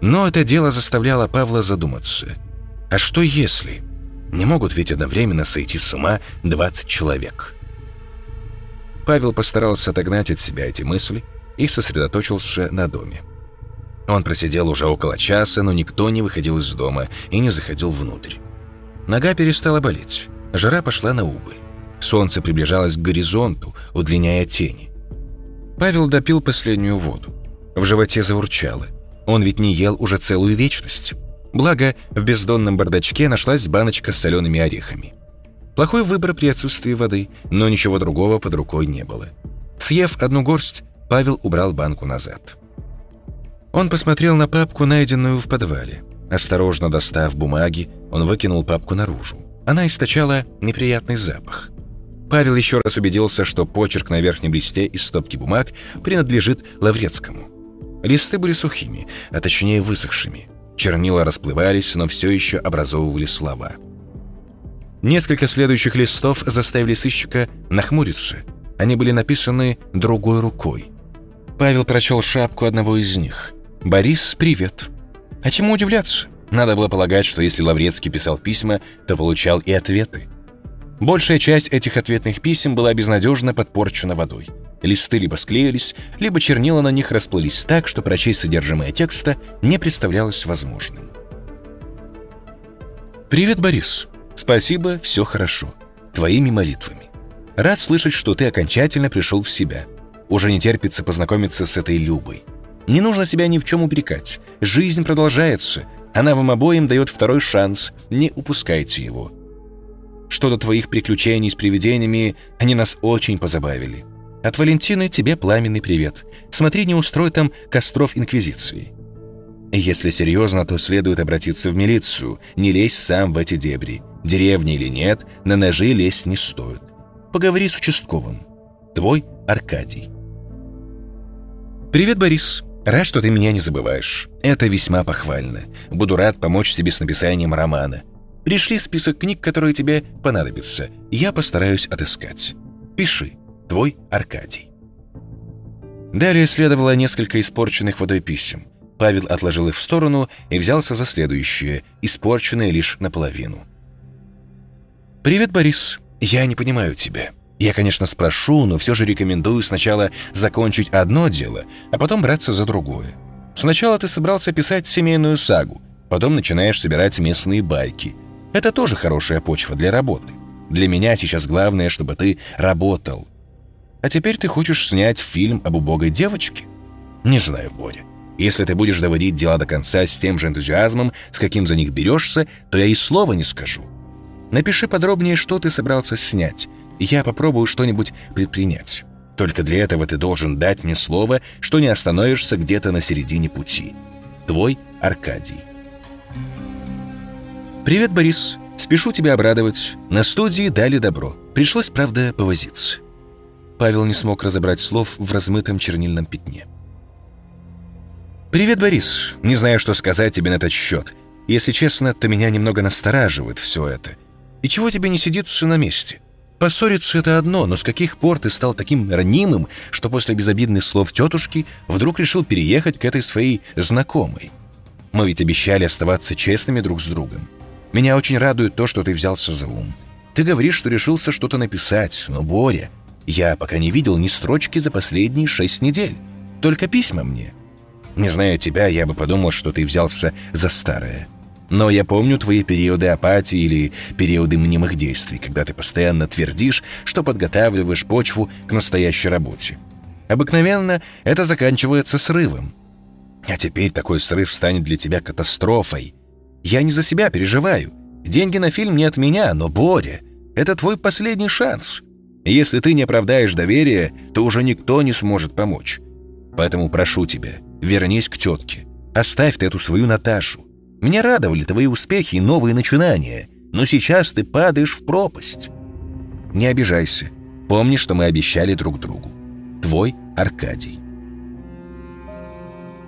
Но это дело заставляло Павла задуматься. А что если? Не могут ведь одновременно сойти с ума 20 человек. Павел постарался отогнать от себя эти мысли и сосредоточился на доме. Он просидел уже около часа, но никто не выходил из дома и не заходил внутрь. Нога перестала болеть, жара пошла на убыль. Солнце приближалось к горизонту, удлиняя тени. Павел допил последнюю воду. В животе заурчало. Он ведь не ел уже целую вечность. Благо, в бездонном бардачке нашлась баночка с солеными орехами. Плохой выбор при отсутствии воды, но ничего другого под рукой не было. Съев одну горсть, Павел убрал банку назад. Он посмотрел на папку, найденную в подвале. Осторожно достав бумаги, он выкинул папку наружу. Она источала неприятный запах. Павел еще раз убедился, что почерк на верхнем листе из стопки бумаг принадлежит Лаврецкому. Листы были сухими, а точнее высохшими. Чернила расплывались, но все еще образовывали слова. Несколько следующих листов заставили сыщика нахмуриться. Они были написаны другой рукой. Павел прочел шапку одного из них. «Борис, привет». А чему удивляться? Надо было полагать, что если Лаврецкий писал письма, то получал и ответы. Большая часть этих ответных писем была безнадежно подпорчена водой. Листы либо склеились, либо чернила на них расплылись так, что прочесть содержимое текста не представлялось возможным. «Привет, Борис. Спасибо, все хорошо. Твоими молитвами. Рад слышать, что ты окончательно пришел в себя. Уже не терпится познакомиться с этой Любой. Не нужно себя ни в чем упрекать. Жизнь продолжается. Она вам обоим дает второй шанс. Не упускайте его. Что до твоих приключений с привидениями, они нас очень позабавили. От Валентины тебе пламенный привет. Смотри, не устрой там костров Инквизиции. Если серьезно, то следует обратиться в милицию. Не лезь сам в эти дебри. Деревня или нет, на ножи лезть не стоит. Поговори с участковым. Твой Аркадий. «Привет, Борис. Рад, что ты меня не забываешь. Это весьма похвально. Буду рад помочь тебе с написанием романа. Пришли список книг, которые тебе понадобятся. Я постараюсь отыскать. Пиши. Твой Аркадий». Далее следовало несколько испорченных водой писем. Павел отложил их в сторону и взялся за следующее, испорченное лишь наполовину. «Привет, Борис. Я не понимаю тебя. Я, конечно, спрошу, но все же рекомендую сначала закончить одно дело, а потом браться за другое. Сначала ты собрался писать семейную сагу, потом начинаешь собирать местные байки. Это тоже хорошая почва для работы. Для меня сейчас главное, чтобы ты работал. А теперь ты хочешь снять фильм об убогой девочке? Не знаю, Боря. Если ты будешь доводить дела до конца с тем же энтузиазмом, с каким за них берешься, то я и слова не скажу. Напиши подробнее, что ты собрался снять, я попробую что-нибудь предпринять. Только для этого ты должен дать мне слово, что не остановишься где-то на середине пути. Твой Аркадий. «Привет, Борис. Спешу тебя обрадовать. На студии дали добро. Пришлось, правда, повозиться». Павел не смог разобрать слов в размытом чернильном пятне. «Привет, Борис. Не знаю, что сказать тебе на этот счет. Если честно, то меня немного настораживает все это. И чего тебе не сидится на месте?» Поссориться — это одно, но с каких пор ты стал таким ранимым, что после безобидных слов тетушки вдруг решил переехать к этой своей знакомой? Мы ведь обещали оставаться честными друг с другом. Меня очень радует то, что ты взялся за ум. Ты говоришь, что решился что-то написать, но, Боря, я пока не видел ни строчки за последние шесть недель. Только письма мне. Не зная тебя, я бы подумал, что ты взялся за старое. Но я помню твои периоды апатии или периоды мнимых действий, когда ты постоянно твердишь, что подготавливаешь почву к настоящей работе. Обыкновенно это заканчивается срывом. А теперь такой срыв станет для тебя катастрофой. Я не за себя переживаю. Деньги на фильм не от меня, но, Боря, это твой последний шанс. Если ты не оправдаешь доверие, то уже никто не сможет помочь. Поэтому прошу тебя, вернись к тетке. Оставь ты эту свою Наташу. Меня радовали твои успехи и новые начинания, но сейчас ты падаешь в пропасть. Не обижайся. Помни, что мы обещали друг другу. Твой Аркадий.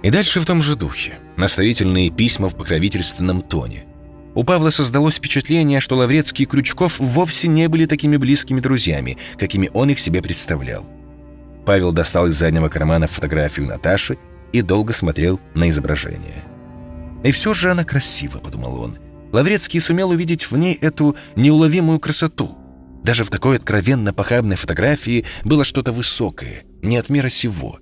И дальше в том же духе. Наставительные письма в покровительственном тоне. У Павла создалось впечатление, что Лаврецкий и Крючков вовсе не были такими близкими друзьями, какими он их себе представлял. Павел достал из заднего кармана фотографию Наташи и долго смотрел на изображение. И все же она красива, подумал он. Лаврецкий сумел увидеть в ней эту неуловимую красоту. Даже в такой откровенно похабной фотографии было что-то высокое, не от мира сего.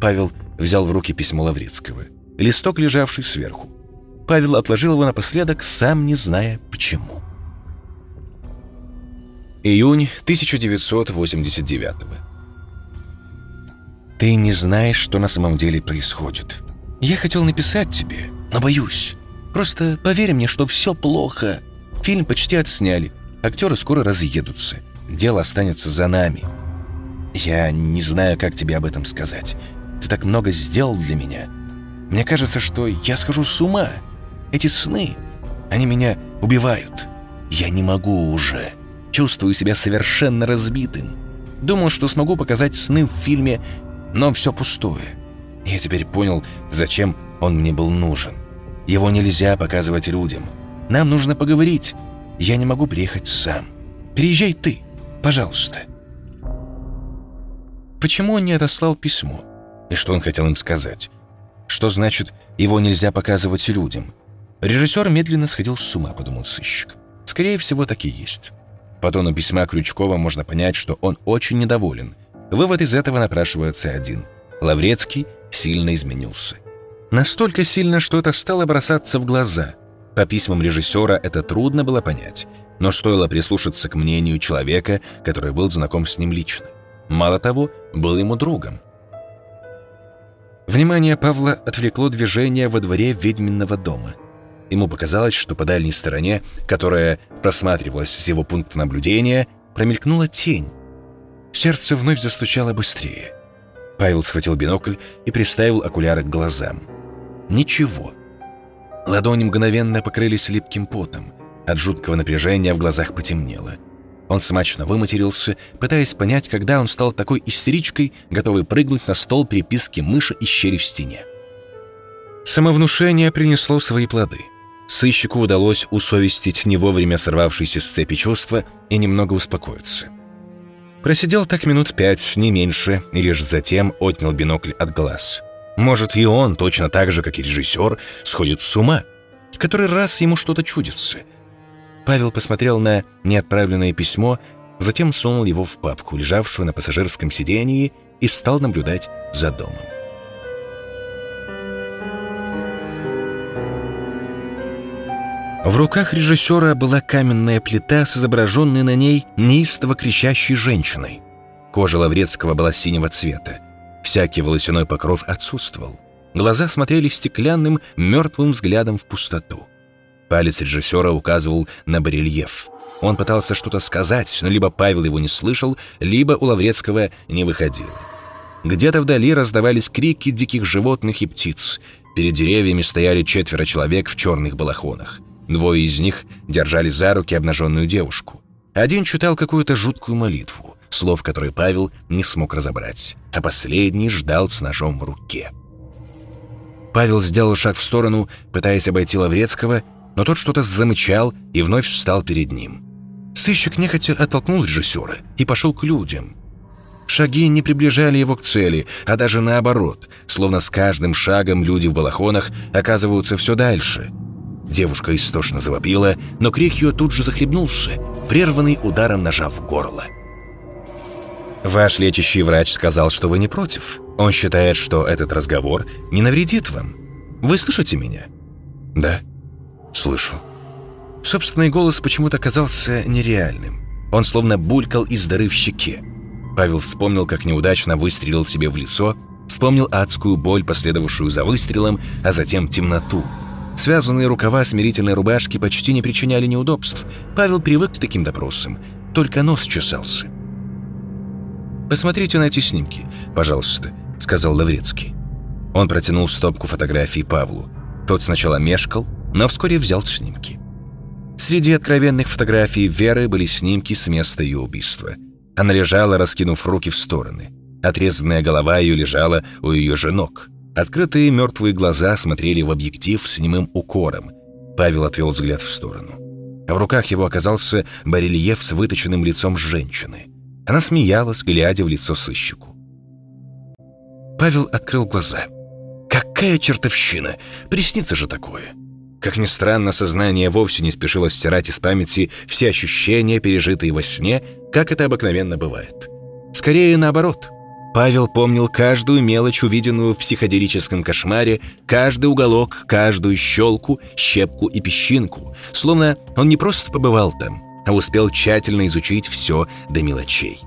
Павел взял в руки письмо Лаврецкого, листок, лежавший сверху. Павел отложил его напоследок, сам не зная почему. Июнь 1989 -го. Ты не знаешь, что на самом деле происходит. Я хотел написать тебе, но боюсь. Просто поверь мне, что все плохо. Фильм почти отсняли. Актеры скоро разъедутся. Дело останется за нами. Я не знаю, как тебе об этом сказать. Ты так много сделал для меня. Мне кажется, что я схожу с ума. Эти сны, они меня убивают. Я не могу уже. Чувствую себя совершенно разбитым. Думал, что смогу показать сны в фильме, но все пустое. Я теперь понял, зачем он мне был нужен. Его нельзя показывать людям. Нам нужно поговорить. Я не могу приехать сам. Приезжай ты, пожалуйста. Почему он не отослал письмо? И что он хотел им сказать? Что значит, его нельзя показывать людям? Режиссер медленно сходил с ума, подумал сыщик. Скорее всего, так и есть. По тону письма Крючкова можно понять, что он очень недоволен. Вывод из этого напрашивается один. Лаврецкий сильно изменился. Настолько сильно, что это стало бросаться в глаза. По письмам режиссера это трудно было понять, но стоило прислушаться к мнению человека, который был знаком с ним лично. Мало того, был ему другом. Внимание Павла отвлекло движение во дворе ведьминного дома. Ему показалось, что по дальней стороне, которая просматривалась с его пункта наблюдения, промелькнула тень. Сердце вновь застучало быстрее. Павел схватил бинокль и приставил окуляры к глазам. Ничего. Ладони мгновенно покрылись липким потом. От жуткого напряжения в глазах потемнело. Он смачно выматерился, пытаясь понять, когда он стал такой истеричкой, готовой прыгнуть на стол переписки мыши и щели в стене. Самовнушение принесло свои плоды. Сыщику удалось усовестить не вовремя сорвавшиеся с цепи чувства и немного успокоиться. Просидел так минут пять, не меньше, и лишь затем отнял бинокль от глаз. Может, и он, точно так же, как и режиссер, сходит с ума. В который раз ему что-то чудится. Павел посмотрел на неотправленное письмо, затем сунул его в папку, лежавшую на пассажирском сидении, и стал наблюдать за домом. В руках режиссера была каменная плита с изображенной на ней неистово кричащей женщиной. Кожа Лаврецкого была синего цвета. Всякий волосяной покров отсутствовал. Глаза смотрели стеклянным, мертвым взглядом в пустоту. Палец режиссера указывал на барельеф. Он пытался что-то сказать, но либо Павел его не слышал, либо у Лаврецкого не выходил. Где-то вдали раздавались крики диких животных и птиц. Перед деревьями стояли четверо человек в черных балахонах. Двое из них держали за руки обнаженную девушку. Один читал какую-то жуткую молитву, слов которой Павел не смог разобрать, а последний ждал с ножом в руке. Павел сделал шаг в сторону, пытаясь обойти Лаврецкого, но тот что-то замычал и вновь встал перед ним. Сыщик нехотя оттолкнул режиссера и пошел к людям. Шаги не приближали его к цели, а даже наоборот, словно с каждым шагом люди в балахонах оказываются все дальше – Девушка истошно завопила, но крик ее тут же захлебнулся, прерванный ударом ножа в горло. «Ваш лечащий врач сказал, что вы не против. Он считает, что этот разговор не навредит вам. Вы слышите меня?» «Да, слышу». Собственный голос почему-то казался нереальным. Он словно булькал из дыры в щеке. Павел вспомнил, как неудачно выстрелил себе в лицо, вспомнил адскую боль, последовавшую за выстрелом, а затем темноту — Связанные рукава смирительной рубашки почти не причиняли неудобств. Павел привык к таким допросам. Только нос чесался. «Посмотрите на эти снимки, пожалуйста», — сказал Лаврецкий. Он протянул стопку фотографий Павлу. Тот сначала мешкал, но вскоре взял снимки. Среди откровенных фотографий Веры были снимки с места ее убийства. Она лежала, раскинув руки в стороны. Отрезанная голова ее лежала у ее же ног. Открытые мертвые глаза смотрели в объектив с немым укором. Павел отвел взгляд в сторону. В руках его оказался барельеф с выточенным лицом женщины. Она смеялась, глядя в лицо сыщику. Павел открыл глаза. «Какая чертовщина! Приснится же такое!» Как ни странно, сознание вовсе не спешило стирать из памяти все ощущения, пережитые во сне, как это обыкновенно бывает. Скорее наоборот — Павел помнил каждую мелочь, увиденную в психоделическом кошмаре, каждый уголок, каждую щелку, щепку и песчинку, словно он не просто побывал там, а успел тщательно изучить все до мелочей.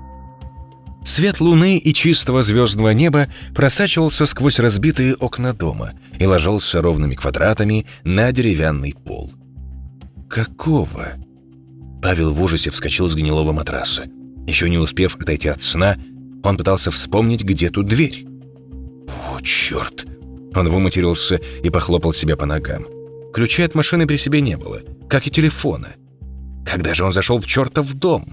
Свет луны и чистого звездного неба просачивался сквозь разбитые окна дома и ложился ровными квадратами на деревянный пол. «Какого?» Павел в ужасе вскочил с гнилого матраса. Еще не успев отойти от сна, он пытался вспомнить, где тут дверь. «О, черт!» Он выматерился и похлопал себя по ногам. Ключей от машины при себе не было, как и телефона. Когда же он зашел в чертов дом?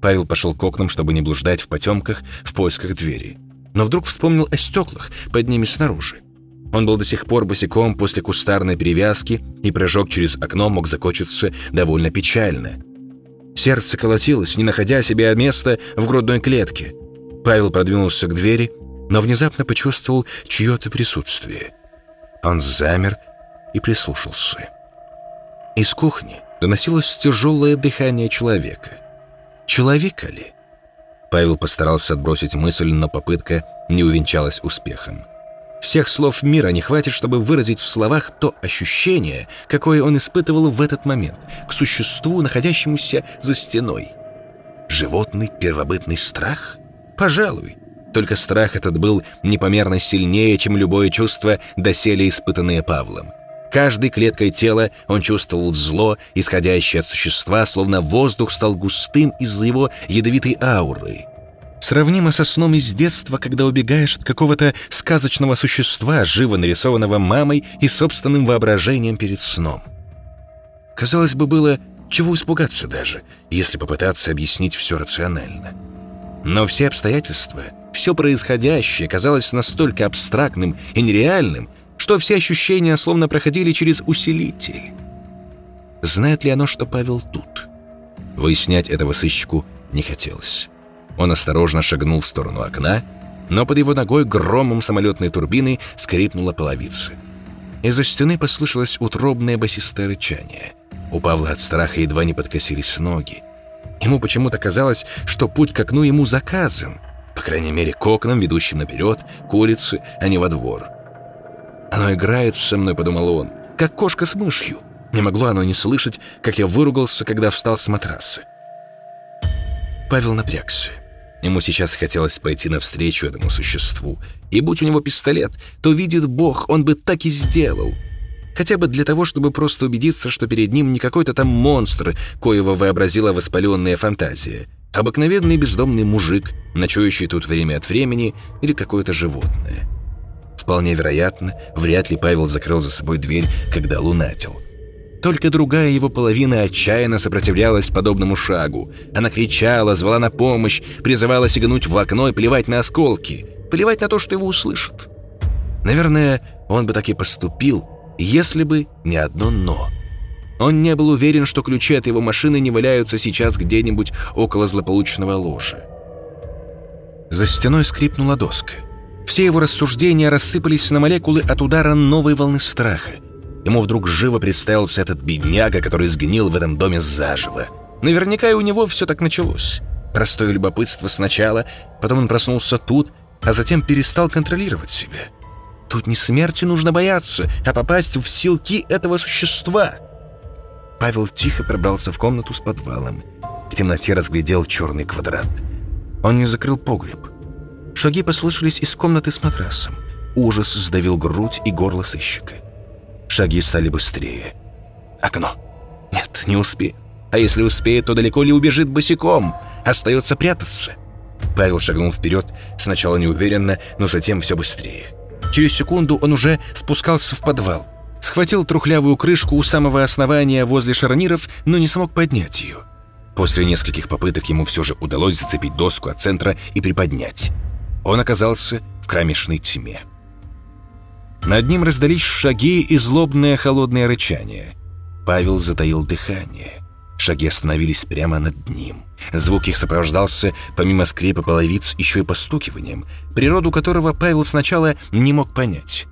Павел пошел к окнам, чтобы не блуждать в потемках в поисках двери. Но вдруг вспомнил о стеклах под ними снаружи. Он был до сих пор босиком после кустарной перевязки, и прыжок через окно мог закончиться довольно печально. Сердце колотилось, не находя себе места в грудной клетке. Павел продвинулся к двери, но внезапно почувствовал чье-то присутствие. Он замер и прислушался. Из кухни доносилось тяжелое дыхание человека. Человека ли? Павел постарался отбросить мысль, но попытка не увенчалась успехом. Всех слов мира не хватит, чтобы выразить в словах то ощущение, какое он испытывал в этот момент к существу, находящемуся за стеной. Животный первобытный страх? Пожалуй. Только страх этот был непомерно сильнее, чем любое чувство, доселе испытанное Павлом. Каждой клеткой тела он чувствовал зло, исходящее от существа, словно воздух стал густым из-за его ядовитой ауры. Сравнимо со сном из детства, когда убегаешь от какого-то сказочного существа, живо нарисованного мамой и собственным воображением перед сном. Казалось бы, было чего испугаться даже, если попытаться объяснить все рационально. Но все обстоятельства, все происходящее казалось настолько абстрактным и нереальным, что все ощущения словно проходили через усилитель. Знает ли оно, что Павел тут? Выяснять этого сыщику не хотелось. Он осторожно шагнул в сторону окна, но под его ногой громом самолетной турбины скрипнула половица. Из-за стены послышалось утробное басистое рычание. У Павла от страха едва не подкосились ноги. Ему почему-то казалось, что путь к окну ему заказан, по крайней мере, к окнам, ведущим наперед, к улице, а не во двор. «Оно играет со мной», — подумал он, — «как кошка с мышью». Не могло оно не слышать, как я выругался, когда встал с матраса. Павел напрягся. Ему сейчас хотелось пойти навстречу этому существу. И будь у него пистолет, то видит Бог, он бы так и сделал. Хотя бы для того, чтобы просто убедиться, что перед ним не какой-то там монстр, коего вообразила воспаленная фантазия. Обыкновенный бездомный мужик, ночующий тут время от времени, или какое-то животное. Вполне вероятно, вряд ли Павел закрыл за собой дверь, когда лунатил. Только другая его половина отчаянно сопротивлялась подобному шагу. Она кричала, звала на помощь, призывала сигнуть в окно и плевать на осколки, плевать на то, что его услышат. Наверное, он бы так и поступил, если бы не одно «но». Он не был уверен, что ключи от его машины не валяются сейчас где-нибудь около злополучного ложа. За стеной скрипнула доска. Все его рассуждения рассыпались на молекулы от удара новой волны страха — Ему вдруг живо представился этот бедняга, который сгнил в этом доме заживо. Наверняка и у него все так началось. Простое любопытство сначала, потом он проснулся тут, а затем перестал контролировать себя. Тут не смерти нужно бояться, а попасть в силки этого существа. Павел тихо пробрался в комнату с подвалом. В темноте разглядел черный квадрат. Он не закрыл погреб. Шаги послышались из комнаты с матрасом. Ужас сдавил грудь и горло сыщика. Шаги стали быстрее. Окно. Нет, не успеет. А если успеет, то далеко ли убежит босиком. Остается прятаться. Павел шагнул вперед, сначала неуверенно, но затем все быстрее. Через секунду он уже спускался в подвал. Схватил трухлявую крышку у самого основания возле шарниров, но не смог поднять ее. После нескольких попыток ему все же удалось зацепить доску от центра и приподнять. Он оказался в кромешной тьме. Над ним раздались шаги и злобное холодное рычание. Павел затаил дыхание. Шаги остановились прямо над ним. Звук их сопровождался, помимо скрипа половиц, еще и постукиванием, природу которого Павел сначала не мог понять.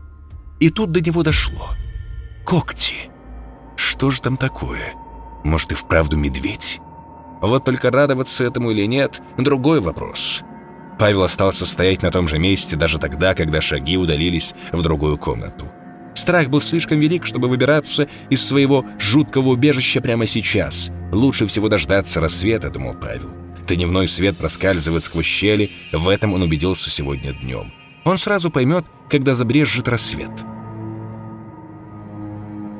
И тут до него дошло. Когти. Что же там такое? Может, и вправду медведь? Вот только радоваться этому или нет — другой вопрос. Павел остался стоять на том же месте даже тогда, когда шаги удалились в другую комнату. Страх был слишком велик, чтобы выбираться из своего жуткого убежища прямо сейчас. Лучше всего дождаться рассвета, думал Павел. Дневной свет проскальзывает сквозь щели, в этом он убедился сегодня днем. Он сразу поймет, когда забрежет рассвет.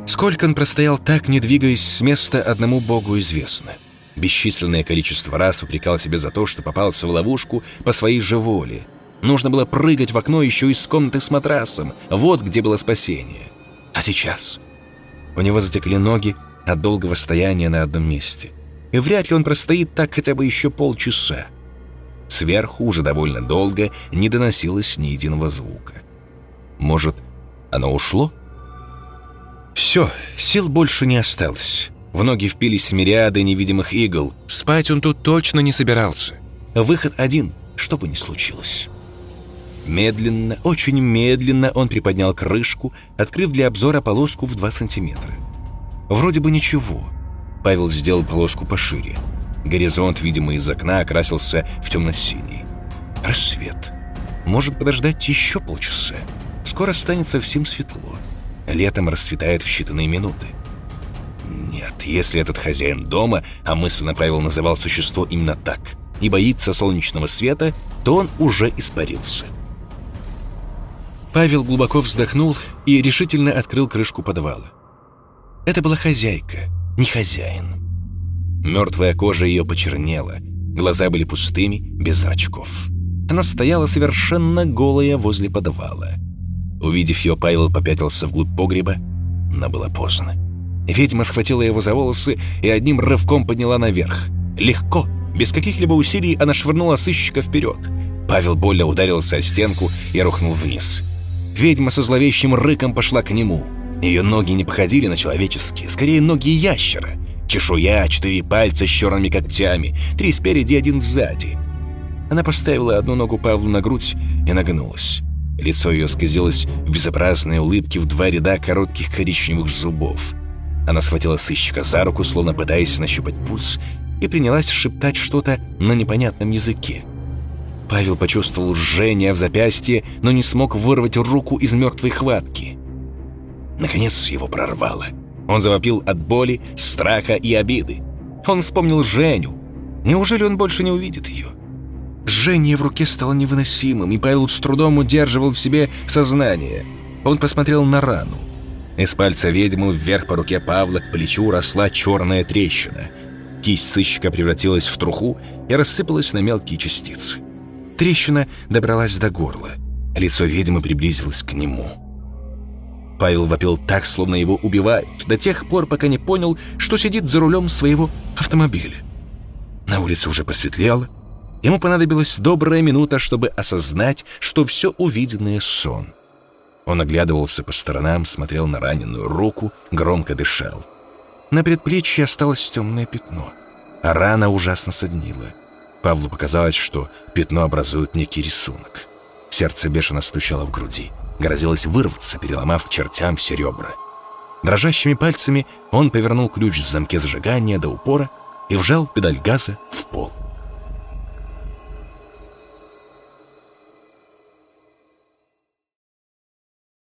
Сколько он простоял так, не двигаясь с места, одному богу известно. Бесчисленное количество раз упрекал себя за то, что попался в ловушку по своей же воле. Нужно было прыгать в окно еще из комнаты с матрасом. Вот где было спасение. А сейчас? У него затекли ноги от долгого стояния на одном месте. И вряд ли он простоит так хотя бы еще полчаса. Сверху уже довольно долго не доносилось ни единого звука. Может, оно ушло? Все, сил больше не осталось. В ноги впились мириады невидимых игл. Спать он тут точно не собирался. Выход один, что бы ни случилось. Медленно, очень медленно он приподнял крышку, открыв для обзора полоску в 2 сантиметра. Вроде бы ничего. Павел сделал полоску пошире. Горизонт, видимо, из окна окрасился в темно-синий. Рассвет. Может подождать еще полчаса. Скоро станет совсем светло. Летом расцветает в считанные минуты. Нет, если этот хозяин дома, а мысленно Павел называл существо именно так, и боится солнечного света, то он уже испарился. Павел глубоко вздохнул и решительно открыл крышку подвала. Это была хозяйка, не хозяин. Мертвая кожа ее почернела, глаза были пустыми, без зрачков. Она стояла совершенно голая возле подвала. Увидев ее, Павел попятился вглубь погреба, но было поздно. Ведьма схватила его за волосы и одним рывком подняла наверх. Легко, без каких-либо усилий она швырнула сыщика вперед. Павел больно ударился о стенку и рухнул вниз. Ведьма со зловещим рыком пошла к нему. Ее ноги не походили на человеческие, скорее ноги ящера — Чешуя, четыре пальца с черными когтями, три спереди, один сзади. Она поставила одну ногу Павлу на грудь и нагнулась. Лицо ее сказилось в безобразной улыбке в два ряда коротких коричневых зубов. Она схватила сыщика за руку, словно пытаясь нащупать пульс, и принялась шептать что-то на непонятном языке. Павел почувствовал жжение в запястье, но не смог вырвать руку из мертвой хватки. Наконец его прорвало. Он завопил от боли, страха и обиды. Он вспомнил Женю. Неужели он больше не увидит ее? Жжение в руке стало невыносимым, и Павел с трудом удерживал в себе сознание. Он посмотрел на рану. Из пальца ведьмы вверх по руке Павла к плечу росла черная трещина. Кисть сыщика превратилась в труху и рассыпалась на мелкие частицы. Трещина добралась до горла. Лицо ведьмы приблизилось к нему. Павел вопил так, словно его убивают, до тех пор, пока не понял, что сидит за рулем своего автомобиля. На улице уже посветлело. Ему понадобилась добрая минута, чтобы осознать, что все увиденное — сон. Он оглядывался по сторонам, смотрел на раненую руку, громко дышал. На предплечье осталось темное пятно, а рана ужасно соднила. Павлу показалось, что пятно образует некий рисунок. Сердце бешено стучало в груди грозилась вырваться, переломав к чертям все ребра. Дрожащими пальцами он повернул ключ в замке зажигания до упора и вжал педаль газа в пол.